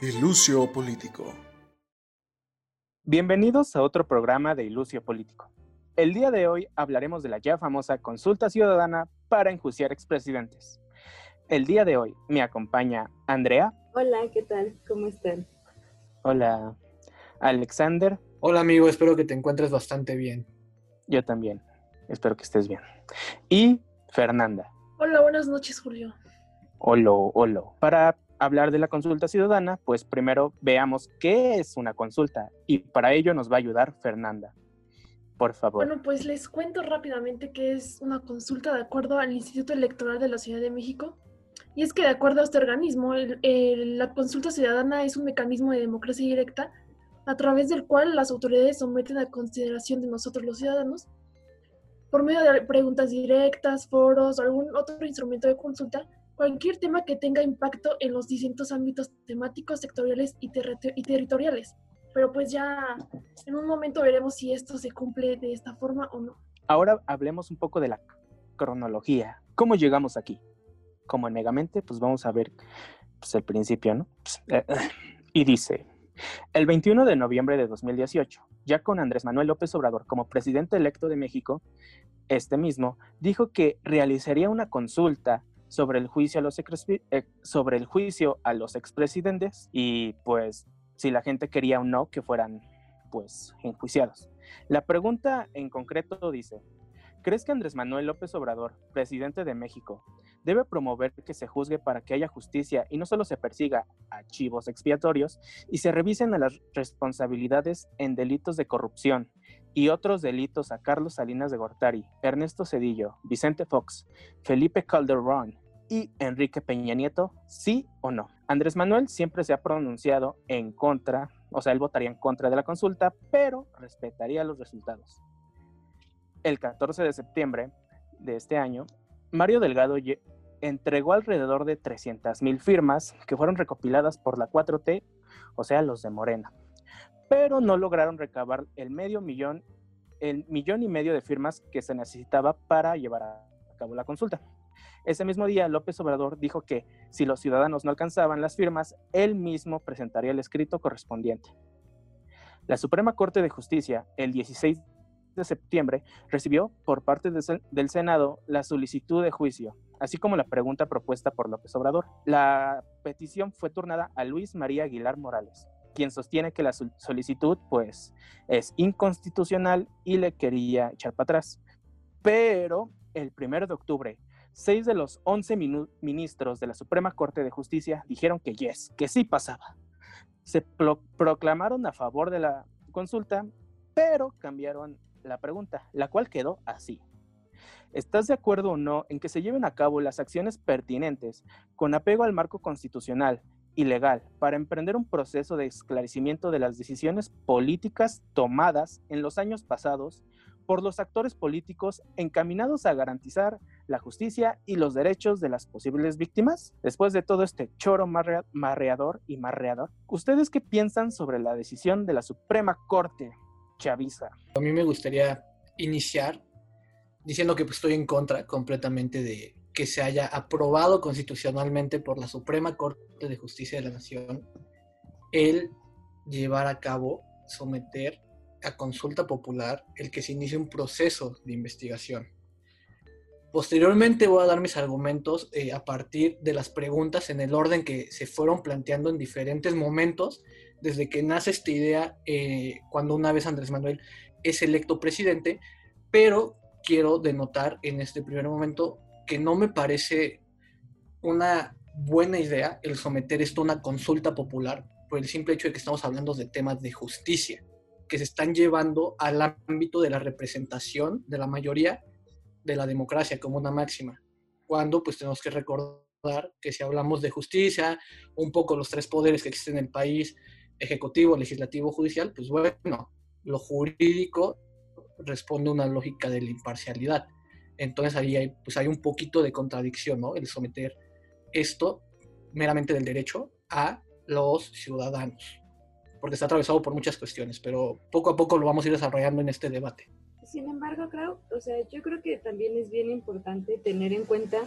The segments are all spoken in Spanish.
Ilucio Político. Bienvenidos a otro programa de Ilucio Político. El día de hoy hablaremos de la ya famosa consulta ciudadana para enjuiciar expresidentes. El día de hoy me acompaña Andrea. Hola, ¿qué tal? ¿Cómo están? Hola, Alexander. Hola amigo, espero que te encuentres bastante bien. Yo también, espero que estés bien. Y Fernanda. Hola, buenas noches, Julio. Hola, hola. Para hablar de la consulta ciudadana, pues primero veamos qué es una consulta y para ello nos va a ayudar Fernanda. Por favor. Bueno, pues les cuento rápidamente qué es una consulta de acuerdo al Instituto Electoral de la Ciudad de México. Y es que de acuerdo a este organismo, la consulta ciudadana es un mecanismo de democracia directa a través del cual las autoridades someten a consideración de nosotros los ciudadanos, por medio de preguntas directas, foros o algún otro instrumento de consulta, cualquier tema que tenga impacto en los distintos ámbitos temáticos, sectoriales y, y, territoriales. Pero pues ya en un momento veremos si esto se cumple de esta forma o no. Ahora hablemos un poco de la cronología. ¿Cómo llegamos aquí? Como negamente, pues vamos a ver pues, el principio, ¿no? Pues, eh, y dice, el 21 de noviembre de 2018, ya con Andrés Manuel López Obrador como presidente electo de México, este mismo dijo que realizaría una consulta sobre el juicio a los, eh, sobre el juicio a los expresidentes y pues si la gente quería o no que fueran pues enjuiciados. La pregunta en concreto dice, ¿crees que Andrés Manuel López Obrador, presidente de México, debe promover que se juzgue para que haya justicia y no solo se persiga a chivos expiatorios y se revisen a las responsabilidades en delitos de corrupción, y otros delitos a Carlos Salinas de Gortari, Ernesto Cedillo, Vicente Fox, Felipe Calderón y Enrique Peña Nieto, sí o no. Andrés Manuel siempre se ha pronunciado en contra, o sea, él votaría en contra de la consulta, pero respetaría los resultados. El 14 de septiembre de este año, Mario Delgado entregó alrededor de 300.000 firmas que fueron recopiladas por la 4T, o sea, los de Morena pero no lograron recabar el medio millón, el millón y medio de firmas que se necesitaba para llevar a cabo la consulta. Ese mismo día, López Obrador dijo que si los ciudadanos no alcanzaban las firmas, él mismo presentaría el escrito correspondiente. La Suprema Corte de Justicia, el 16 de septiembre, recibió por parte del Senado la solicitud de juicio, así como la pregunta propuesta por López Obrador. La petición fue turnada a Luis María Aguilar Morales, quien sostiene que la solicitud pues es inconstitucional y le quería echar para atrás. Pero el 1 de octubre, seis de los 11 ministros de la Suprema Corte de Justicia dijeron que yes, que sí pasaba. Se proclamaron a favor de la consulta, pero cambiaron la pregunta, la cual quedó así. ¿Estás de acuerdo o no en que se lleven a cabo las acciones pertinentes con apego al marco constitucional ilegal para emprender un proceso de esclarecimiento de las decisiones políticas tomadas en los años pasados por los actores políticos encaminados a garantizar la justicia y los derechos de las posibles víctimas? Después de todo este choro marreador y marreador, ¿ustedes qué piensan sobre la decisión de la Suprema Corte chaviza? A mí me gustaría iniciar diciendo que pues, estoy en contra completamente de, que se haya aprobado constitucionalmente por la Suprema Corte de Justicia de la Nación el llevar a cabo, someter a consulta popular el que se inicie un proceso de investigación. Posteriormente voy a dar mis argumentos eh, a partir de las preguntas en el orden que se fueron planteando en diferentes momentos, desde que nace esta idea eh, cuando una vez Andrés Manuel es electo presidente, pero quiero denotar en este primer momento que no me parece una buena idea el someter esto a una consulta popular por el simple hecho de que estamos hablando de temas de justicia que se están llevando al ámbito de la representación de la mayoría de la democracia como una máxima. Cuando pues tenemos que recordar que si hablamos de justicia, un poco los tres poderes que existen en el país, ejecutivo, legislativo, judicial, pues bueno, lo jurídico responde a una lógica de la imparcialidad. Entonces ahí hay, pues hay un poquito de contradicción, ¿no? El someter esto meramente del derecho a los ciudadanos, porque está atravesado por muchas cuestiones, pero poco a poco lo vamos a ir desarrollando en este debate. Sin embargo, creo, o sea, yo creo que también es bien importante tener en cuenta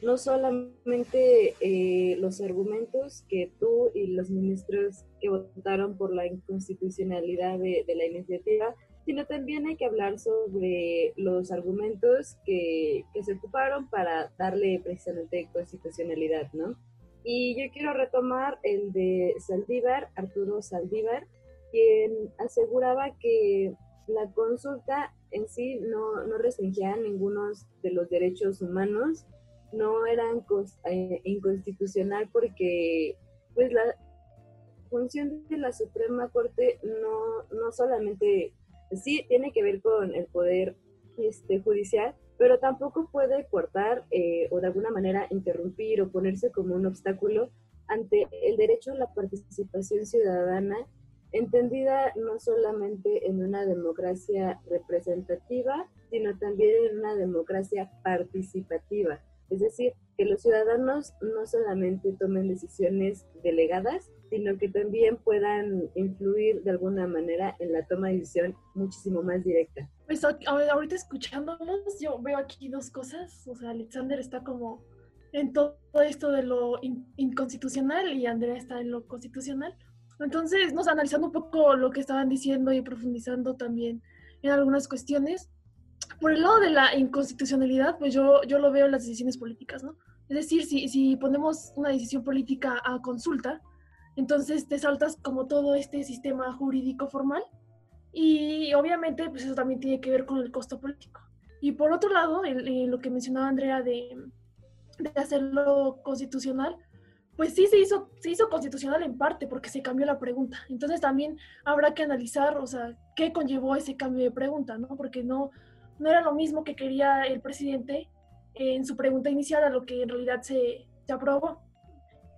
no solamente eh, los argumentos que tú y los ministros que votaron por la inconstitucionalidad de, de, la iniciativa, sino también hay que hablar sobre los argumentos que, que se ocuparon para darle precisamente constitucionalidad, ¿no? Y yo quiero retomar el de Saldívar, Arturo Saldívar, quien aseguraba que la consulta en sí no, no restringía ninguno de los derechos humanos, no eran eh, inconstitucional porque pues la función de la Suprema Corte no, no solamente, sí tiene que ver con el poder este, judicial, pero tampoco puede cortar eh, o de alguna manera interrumpir o ponerse como un obstáculo ante el derecho a la participación ciudadana, entendida no solamente en una democracia representativa, sino también en una democracia participativa. Es decir, que los ciudadanos no solamente tomen decisiones delegadas, sino que también puedan influir de alguna manera en la toma de decisión muchísimo más directa. Pues ahorita escuchándonos, yo veo aquí dos cosas. O sea, Alexander está como en todo esto de lo inconstitucional y Andrea está en lo constitucional. Entonces, nos analizando un poco lo que estaban diciendo y profundizando también en algunas cuestiones, por el lado de la inconstitucionalidad, pues yo, yo lo veo en las decisiones políticas, ¿no? Es decir, si, si ponemos una decisión política a consulta, entonces te saltas como todo este sistema jurídico formal y obviamente pues eso también tiene que ver con el costo político. Y por otro lado, lo que mencionaba Andrea de, de, hacerlo constitucional, pues sí se hizo, se hizo constitucional en parte porque se cambió la pregunta. Entonces también habrá que analizar, o sea, qué conllevó ese cambio de pregunta, ¿no? Porque no, no era lo mismo que quería el presidente en su pregunta inicial a lo que en realidad se, aprobó.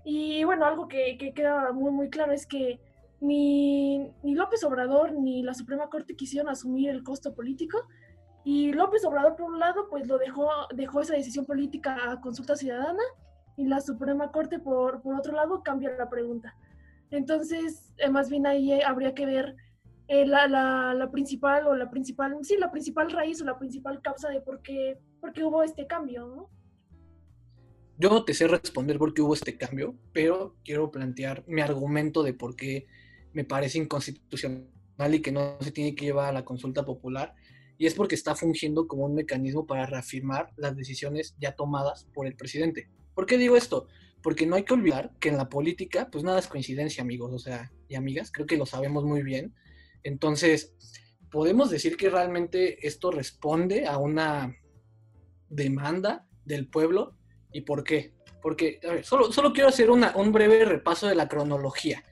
Y bueno, algo que, que, queda muy, muy claro es que ni, ni López Obrador ni la Suprema Corte quisieron asumir el costo político. Y López Obrador, por un lado, pues lo dejó, dejó esa decisión política a consulta ciudadana y la Suprema Corte, por, por otro lado, cambia la pregunta. Entonces, eh, más bien ahí habría que ver eh, la, la, la, principal o la principal, sí, la principal raíz o la principal causa de por qué, por qué hubo este cambio, ¿no? Yo no te sé responder por qué hubo este cambio, pero quiero plantear mi argumento de por qué me parece inconstitucional y que no se tiene que llevar a la consulta popular. Y es porque está fungiendo como un mecanismo para reafirmar las decisiones ya tomadas por el presidente. ¿Por qué digo esto? Porque no hay que olvidar que en la política, pues nada es coincidencia, amigos, o sea, y amigas, creo que lo sabemos muy bien. Entonces, podemos decir que realmente esto responde a una demanda del pueblo. ¿Y por qué? Porque, a ver, solo, solo quiero hacer un breve repaso de la cronología.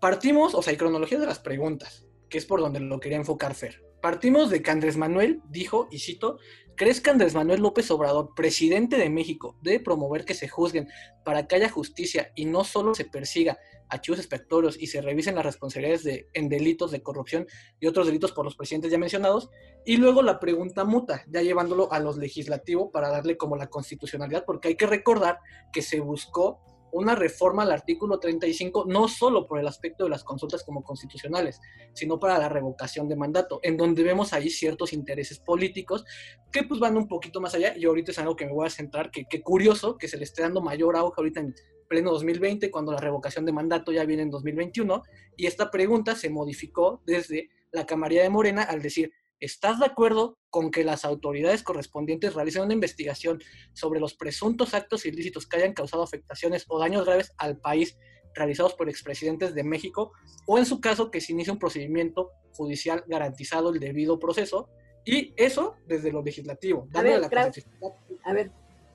Partimos, o sea, hay cronología de las preguntas, que es por donde lo quería enfocar Fer. Partimos de que Andrés Manuel dijo, y cito, ¿crees que Andrés Manuel López Obrador, presidente de México, debe promover que se juzguen para que haya justicia y no solo se persiga archivos expectorios y se revisen las responsabilidades de, en delitos de corrupción y otros delitos por los presidentes ya mencionados? Y luego la pregunta muta, ya llevándolo a los legislativos para darle como la constitucionalidad, porque hay que recordar que se buscó una reforma al artículo 35, no solo por el aspecto de las consultas como constitucionales, sino para la revocación de mandato, en donde vemos ahí ciertos intereses políticos que pues van un poquito más allá, y ahorita es algo que me voy a centrar, que, que curioso que se le esté dando mayor auge ahorita en pleno 2020, cuando la revocación de mandato ya viene en 2021, y esta pregunta se modificó desde la Camarilla de Morena al decir, ¿Estás de acuerdo con que las autoridades correspondientes realicen una investigación sobre los presuntos actos ilícitos que hayan causado afectaciones o daños graves al país realizados por expresidentes de México o en su caso que se inicie un procedimiento judicial garantizado el debido proceso y eso desde lo legislativo. A ver, a ver,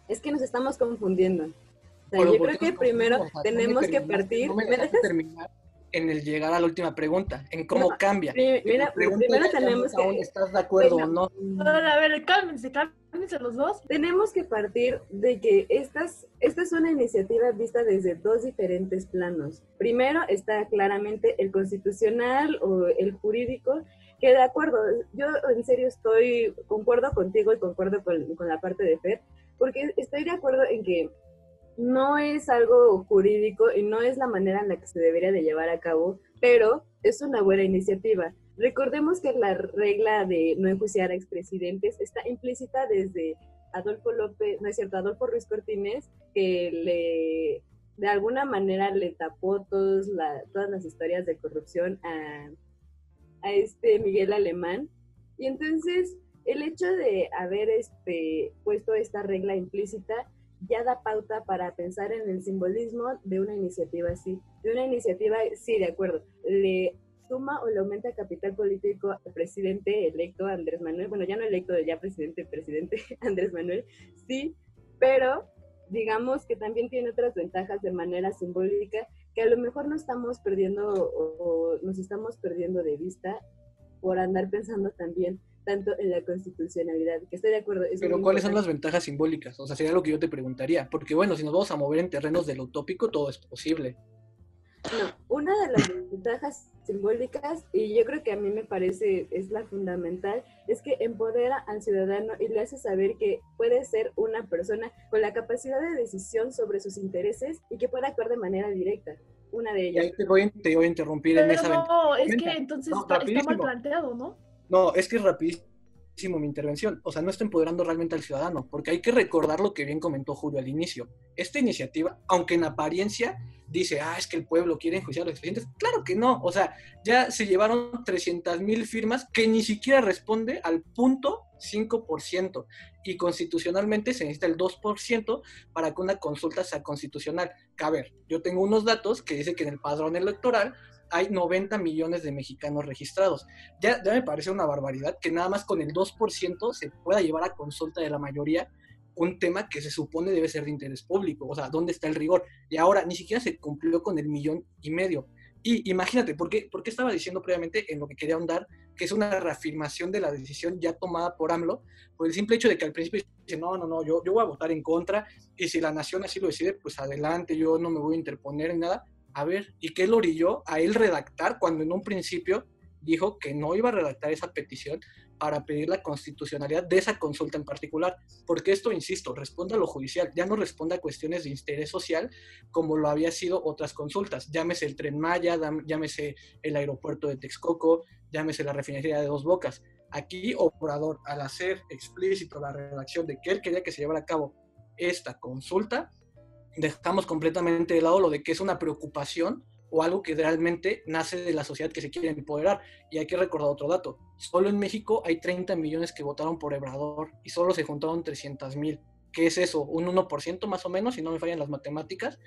es que nos estamos confundiendo. yo creo que primero tenemos que partir. ¿Me, dejas terminar? En el llegar a la última pregunta, en cómo cambia. Mira, primero tenemos que... ¿Estás de acuerdo o no? A ver, cálmense, cálmense los dos. Tenemos que partir de que estas, esta es una iniciativa vista desde dos diferentes planos. Primero está claramente el constitucional o el jurídico, que de acuerdo, yo en serio estoy, concuerdo contigo y concuerdo con, con la parte de Fer, porque estoy de acuerdo en que no es algo jurídico y no es la manera en la que se debería de llevar a cabo, pero es una buena iniciativa. Recordemos que la regla de no enjuiciar a expresidentes está implícita desde Adolfo López, no es cierto, Adolfo Ruiz Cortines, que le de alguna manera le tapó todos todas las historias de corrupción a, a este Miguel Alemán. Y entonces el hecho de haber este, puesto esta regla implícita ya da pauta para pensar en el simbolismo de una iniciativa así. De una iniciativa, sí, de acuerdo, le suma o le aumenta capital político al presidente electo Andrés Manuel, bueno, ya no electo, ya presidente, presidente Andrés Manuel, sí, pero digamos que también tiene otras ventajas de manera simbólica que a lo mejor no estamos perdiendo o, nos estamos perdiendo de vista por andar pensando también tanto en la constitucionalidad, que estoy de acuerdo. Pero ¿cuáles son las ventajas simbólicas? O sea, sería lo que yo te preguntaría, porque bueno, si nos vamos a mover en terrenos del utópico, todo es posible. No, una de las ventajas simbólicas, y yo creo que a mí me parece es la fundamental, es que empodera al ciudadano y le hace saber que puede ser una persona con la capacidad de decisión sobre sus intereses y que puede actuar de manera directa. Una de ellas. te, voy, a interrumpir en esa No, es que entonces está, mal planteado, ¿no? No, es que es rapidísimo mi intervención. O sea, no está empoderando realmente al ciudadano, porque hay que recordar lo que bien comentó Julio al inicio. Esta iniciativa, aunque en apariencia dice, ah, es que el pueblo quiere enjuiciar a los expedientes. Claro que no, o sea, ya se llevaron 300 mil firmas que ni siquiera responde al punto 5% y constitucionalmente se necesita el 2% para que una consulta sea constitucional. Que a ver, yo tengo unos datos que dice que en el padrón electoral hay 90 millones de mexicanos registrados. Ya, me parece una barbaridad que nada más con el 2% se pueda llevar a consulta de la mayoría un tema que se supone debe ser de interés público, o sea, ¿dónde está el rigor? Y ahora ni siquiera se cumplió con el millón y medio. Y imagínate, ¿por qué, porque estaba diciendo previamente en lo que quería ahondar, que es una reafirmación de la decisión ya tomada por AMLO, por el simple hecho de que al principio dice, no, no, no, yo, yo voy a votar en contra, y si la nación así lo decide, pues adelante, yo no me voy a interponer en nada. A ver, ¿y qué lo orilló a él redactar cuando en un principio dijo que no iba a redactar esa petición para pedir la constitucionalidad de esa consulta en particular, porque esto, insisto, responde a lo judicial, ya no responde a cuestiones de interés social como lo había sido otras consultas, llámese el tren Maya, llámese el aeropuerto de Texcoco, llámese la refinería de Dos Bocas. Aquí, Obrador, al hacer explícito la redacción de que él quería que se llevara a cabo esta consulta, dejamos completamente de lado lo de que es una preocupación o algo que realmente nace de la sociedad que se quiere empoderar. Y hay que recordar otro dato. Solo en México hay 30 millones que votaron por Obrador y solo se juntaron 300 mil. ¿Qué es eso? Un 1% más o menos, si no me fallan las matemáticas.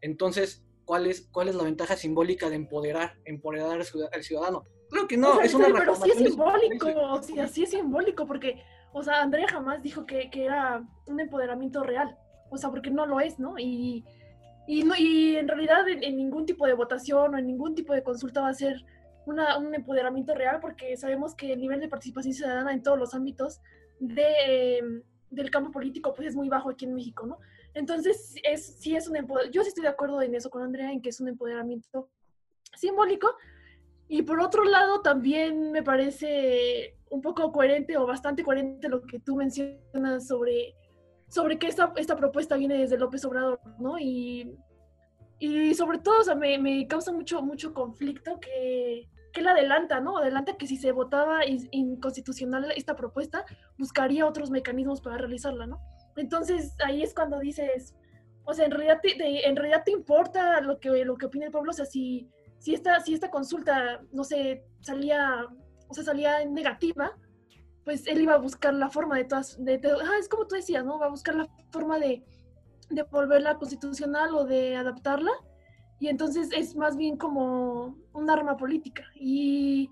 Entonces, ¿cuál es, cuál es la ventaja simbólica de empoderar, empoderar al ciudadano? Creo que no, es una Pero sí es simbólico, sí, es simbólico, porque, o sea, Andrea jamás dijo que, que era un empoderamiento real. O sea, porque no lo es, ¿no? Y y, no, y en realidad en, ningún tipo de votación o en ningún tipo de consulta va a ser una, un empoderamiento real porque sabemos que el nivel de participación ciudadana en todos los ámbitos de, em, del campo político pues es muy bajo aquí en México, ¿no? Entonces, es, sí es un yo sí estoy de acuerdo en eso con Andrea, en que es un empoderamiento simbólico. Y por otro lado, también me parece un poco coherente o bastante coherente lo que tú mencionas sobre sobre que esta, esta propuesta viene desde López Obrador, ¿no? Y, y sobre todo, o sea, me, me causa mucho, mucho conflicto que, que él adelanta, ¿no? Adelanta que si se votaba inconstitucional esta propuesta, buscaría otros mecanismos para realizarla, ¿no? Entonces ahí es cuando dices, o sea, en realidad te, en realidad te importa lo que, lo que opina el pueblo, o sea, si, si, esta, si esta consulta, no sé, salía, o sea, salía negativa, pues él iba a buscar la forma de todas, es como tú decías, ¿no? Va a buscar la forma de, de volverla constitucional o de adaptarla. Y entonces es más bien como un arma política. Y,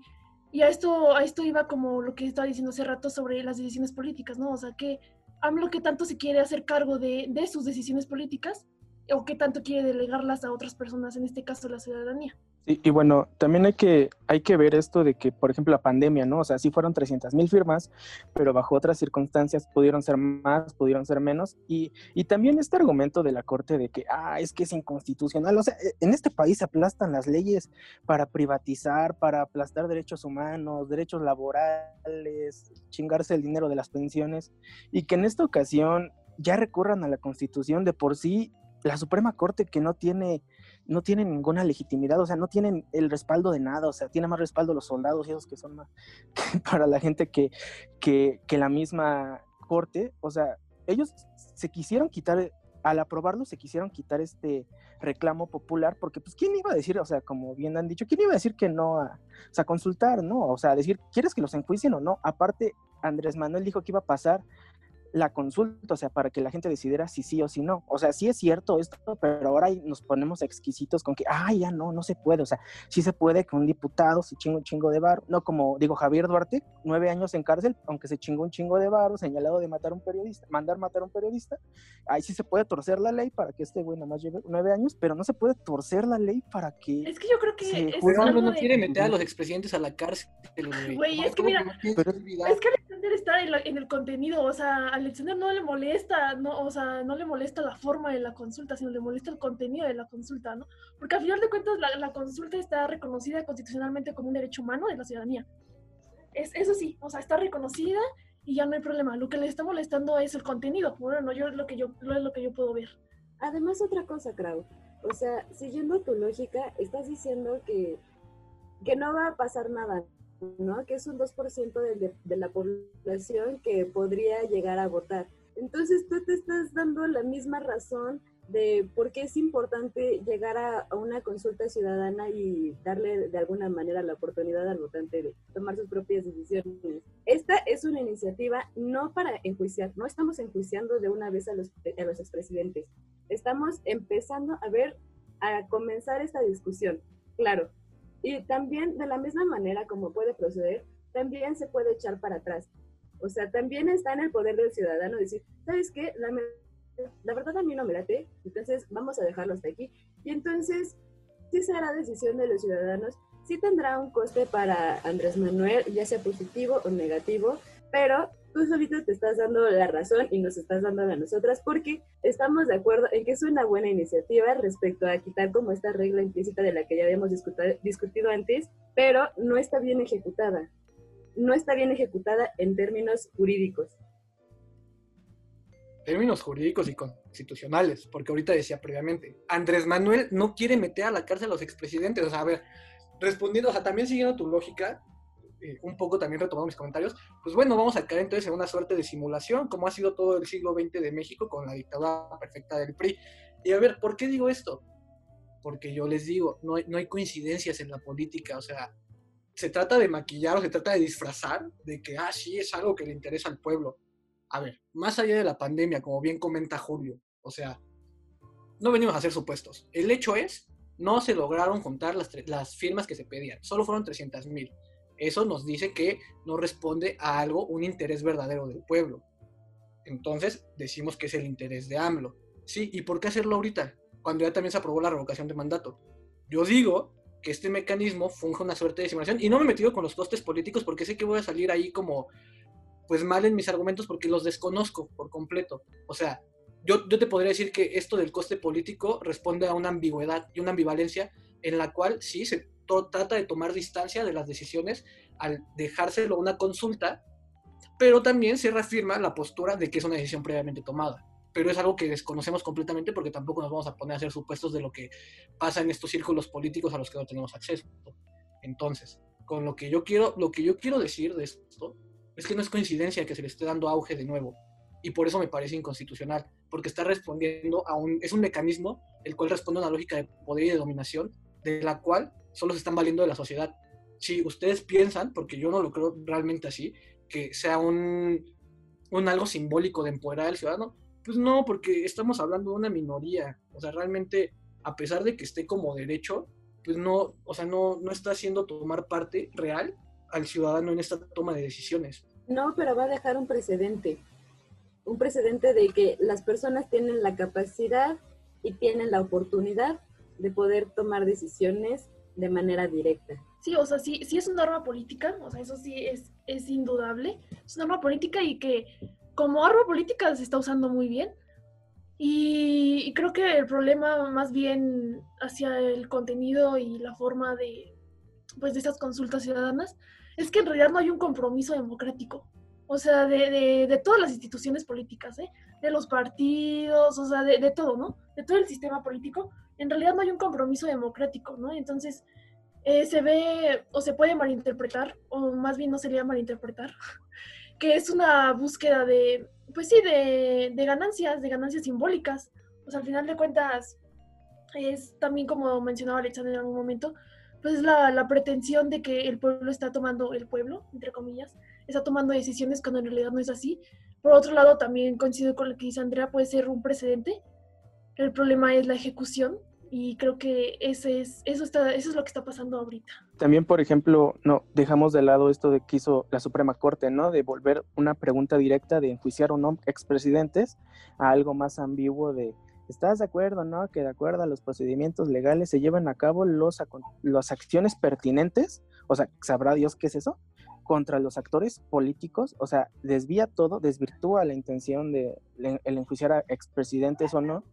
y, a, esto, a esto iba como lo que estaba diciendo hace rato sobre las decisiones políticas, ¿no? O sea, que AMLO que tanto se quiere hacer cargo de, de sus decisiones políticas o qué tanto quiere delegarlas a otras personas, en este caso la ciudadanía. Y, bueno, también hay que, hay que ver esto de que, por ejemplo, la pandemia, ¿no? O sea, sí fueron 300 mil firmas, pero bajo otras circunstancias pudieron ser más, pudieron ser menos. Y, y también este argumento de la Corte de que, ah, es que es inconstitucional. O sea, e, en este país aplastan las leyes para privatizar, para aplastar derechos humanos, derechos laborales, chingarse el dinero de las pensiones. Y que en esta ocasión ya recurran a la Constitución de por sí, la Suprema Corte que no tiene no tienen ninguna legitimidad, o sea, no tienen el respaldo de nada, o sea, tiene más respaldo los soldados y esos que son más para la gente que, que, que la misma corte, o sea, ellos se quisieron quitar, al aprobarlo, se quisieron quitar este reclamo popular, porque pues, ¿quién iba a decir, o sea, como bien han dicho, quién iba a decir que no, a, o sea, consultar, ¿no? O sea, decir, ¿quieres que los enjuicien o no? Aparte, Andrés Manuel dijo que iba a pasar la consulta, o sea, para que la gente decidiera si sí o si no. O sea, sí es cierto esto, pero ahora nos ponemos exquisitos con que, ah, ya no, no se puede. O sea, sí se puede que un diputado se chingue un chingo de bar, no como digo Javier Duarte, nueve años en cárcel, aunque se chingó un chingo de bar, señalado de matar a un periodista, mandar matar a un periodista. Ahí sí se puede torcer la ley para que este güey nada más lleve nueve años, pero no se puede torcer la ley para que. Es que yo creo que. Es no, no quiere meter a los expresidentes a la cárcel. Güey, es que mira, es que Alexander está en, en el contenido, o sea, Alexander no le molesta, no, o sea, no le molesta la forma de la consulta, sino le molesta el contenido de la consulta, ¿no? Porque al final de cuentas la, la consulta está reconocida constitucionalmente como un derecho humano de la ciudadanía. Es, eso sí, o sea, está reconocida y ya no hay problema. Lo que le está molestando es el contenido, bueno, yo lo que yo es lo que yo puedo ver. Además otra cosa, Krau, o sea, siguiendo tu lógica, estás diciendo que que no va a pasar nada, ¿no? Que es un 2% de, de, la población que podría llegar a votar. Entonces tú te estás dando la misma razón de por qué es importante llegar a, una consulta ciudadana y darle de alguna manera la oportunidad al votante de tomar sus propias decisiones. Esta es una iniciativa no para enjuiciar, no estamos enjuiciando de una vez a los, a los expresidentes, estamos empezando a ver, a comenzar esta discusión. Claro, y también de la misma manera como puede proceder, también se puede echar para atrás. O sea, también está en el poder del ciudadano decir, ¿sabes qué? La, verdad a mí no me late, entonces vamos a dejarlo hasta aquí. Y entonces, sí será decisión de los ciudadanos, sí tendrá un coste para Andrés Manuel, ya sea positivo o negativo, pero tú solito te estás dando la razón y nos estás dando a nosotras porque estamos de acuerdo en que es una buena iniciativa respecto a quitar como esta regla implícita de la que ya habíamos discutido antes, pero no está bien ejecutada. No está bien ejecutada en términos jurídicos. Términos jurídicos y constitucionales, porque ahorita decía previamente, Andrés Manuel no quiere meter a la cárcel a los expresidentes. O sea, a ver, respondiendo, o sea, también siguiendo tu lógica, eh, un poco también retomando mis comentarios, pues bueno, vamos a caer entonces en una suerte de simulación, como ha sido todo el siglo XX de México con la dictadura perfecta del PRI. Y a ver, ¿por qué digo esto? Porque yo les digo, no hay, no hay coincidencias en la política, o sea, se trata de maquillar o se trata de disfrazar de que, ah, sí, es algo que le interesa al pueblo. A ver, más allá de la pandemia, como bien comenta Julio, o sea, no venimos a hacer supuestos. El hecho es, no se lograron juntar las, las firmas que se pedían, solo fueron 300 mil. Eso nos dice que no responde a algo, un interés verdadero del pueblo. Entonces decimos que es el interés de AMLO. Sí, ¿y por qué hacerlo ahorita? Cuando ya también se aprobó la revocación de mandato. Yo digo que este mecanismo funge una suerte de simulación y no me he metido con los costes políticos porque sé que voy a salir ahí como pues mal en mis argumentos porque los desconozco por completo. O sea, yo, yo te podría decir que esto del coste político responde a una ambigüedad y una ambivalencia en la cual sí se trata de tomar distancia de las decisiones al dejárselo una consulta, pero también se reafirma la postura de que es una decisión previamente tomada. Pero es algo que desconocemos completamente porque tampoco nos vamos a poner a hacer supuestos de lo que pasa en estos círculos políticos a los que no tenemos acceso. Entonces, con lo que yo quiero, lo que yo quiero decir de esto es que no es coincidencia que se le esté dando auge de nuevo. Y por eso me parece inconstitucional, porque está respondiendo a un, es un mecanismo el cual responde a una lógica de poder y de dominación, de la cual solo se están valiendo de la sociedad. Si ustedes piensan, porque yo no lo creo realmente así, que sea un, un algo simbólico de empoderar al ciudadano, pues no, porque estamos hablando de una minoría. O sea, realmente, a pesar de que esté como derecho, pues no, o sea, no, no está haciendo tomar parte real al ciudadano en esta toma de decisiones. No, pero va a dejar un precedente. Un precedente de que las personas tienen la capacidad y tienen la oportunidad de poder tomar decisiones de manera directa. Sí, o sea, sí, sí es una arma política, o sea, eso sí es, es indudable. Es una arma política y que como arma política se está usando muy bien. Y, creo que el problema más bien hacia el contenido y la forma de, pues, de estas consultas ciudadanas es que en realidad no hay un compromiso democrático. O sea, de, de, todas las instituciones políticas, ¿eh? de los partidos, o sea, de, de todo, ¿no? De todo el sistema político en realidad no hay un compromiso democrático, ¿no? Entonces, eh, se ve o se puede malinterpretar, o más bien no sería malinterpretar, que es una búsqueda de, pues sí, de, de ganancias, de ganancias simbólicas. O sea, al final de cuentas, es también como mencionaba Alexander en algún momento, pues la, la pretensión de que el pueblo está tomando, el pueblo, entre comillas, está tomando decisiones cuando en realidad no es así. Por otro lado, también coincido con lo que dice Andrea, puede ser un precedente. El problema es la ejecución y creo que ese es, eso, está, eso es lo que está pasando ahorita. También, por ejemplo, no dejamos de lado esto de que hizo la Suprema Corte, ¿no? De volver una pregunta directa de enjuiciar o no expresidentes a algo más ambiguo de ¿Estás de acuerdo, no? Que de acuerdo a los procedimientos legales se lleven a cabo los, las acciones pertinentes, o sea, sabrá Dios qué es eso, contra los actores políticos, o sea, desvía todo, desvirtúa la intención de el enjuiciar a expresidentes o no,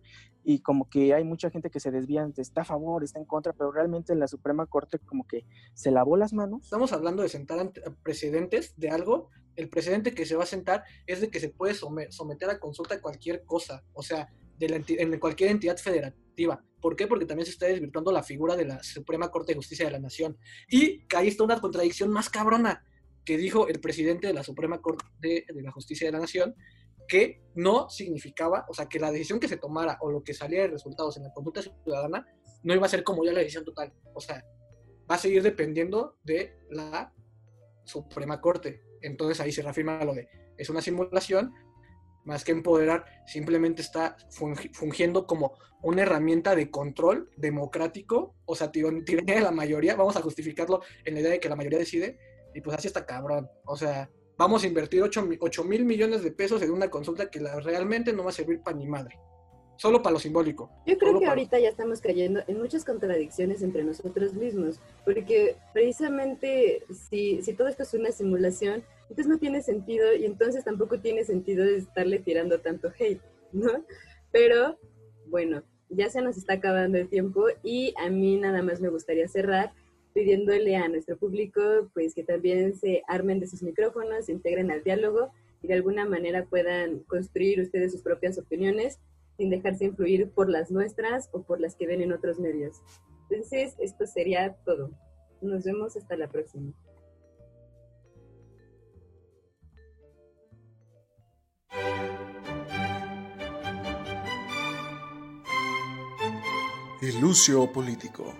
y como que hay mucha gente que se desvía, está a favor, está en contra, pero realmente la Suprema Corte como que se lavó las manos. Estamos hablando de sentar ante precedentes de algo, el precedente que se va a sentar es de que se puede someter a consulta cualquier cosa, o sea, en cualquier entidad federativa. ¿Por qué? Porque también se está desvirtuando la figura de la Suprema Corte de Justicia de la Nación. Y ahí está una contradicción más cabrona que dijo el presidente de la Suprema Corte de, la Justicia de la Nación, que no significaba, o sea, que la decisión que se tomara o lo que saliera de resultados en la conducta ciudadana no iba a ser como ya la decisión total. O sea, va a seguir dependiendo de la Suprema Corte. Entonces ahí se reafirma lo de, es una simulación, más que empoderar, simplemente está fungiendo como una herramienta de control democrático, o sea, tiene de la mayoría, vamos a justificarlo en la idea de que la mayoría decide, y pues así está cabrón, o sea, vamos a invertir 8, mil millones de pesos en una consulta que la, realmente no va a servir para ni madre. Solo para lo simbólico. Yo creo que ahorita ya estamos cayendo en muchas contradicciones entre nosotros mismos, porque precisamente si, si todo esto es una simulación, entonces no tiene sentido y entonces tampoco tiene sentido estarle tirando tanto hate, ¿no? Pero bueno, ya se nos está acabando el tiempo y a mí nada más me gustaría cerrar pidiéndole a nuestro público pues que también se armen de sus micrófonos, se integren al diálogo y de alguna manera puedan construir ustedes sus propias opiniones sin dejarse influir por las nuestras o por las que ven en otros medios. Entonces, esto sería todo. Nos vemos hasta la próxima. El Lucio Político.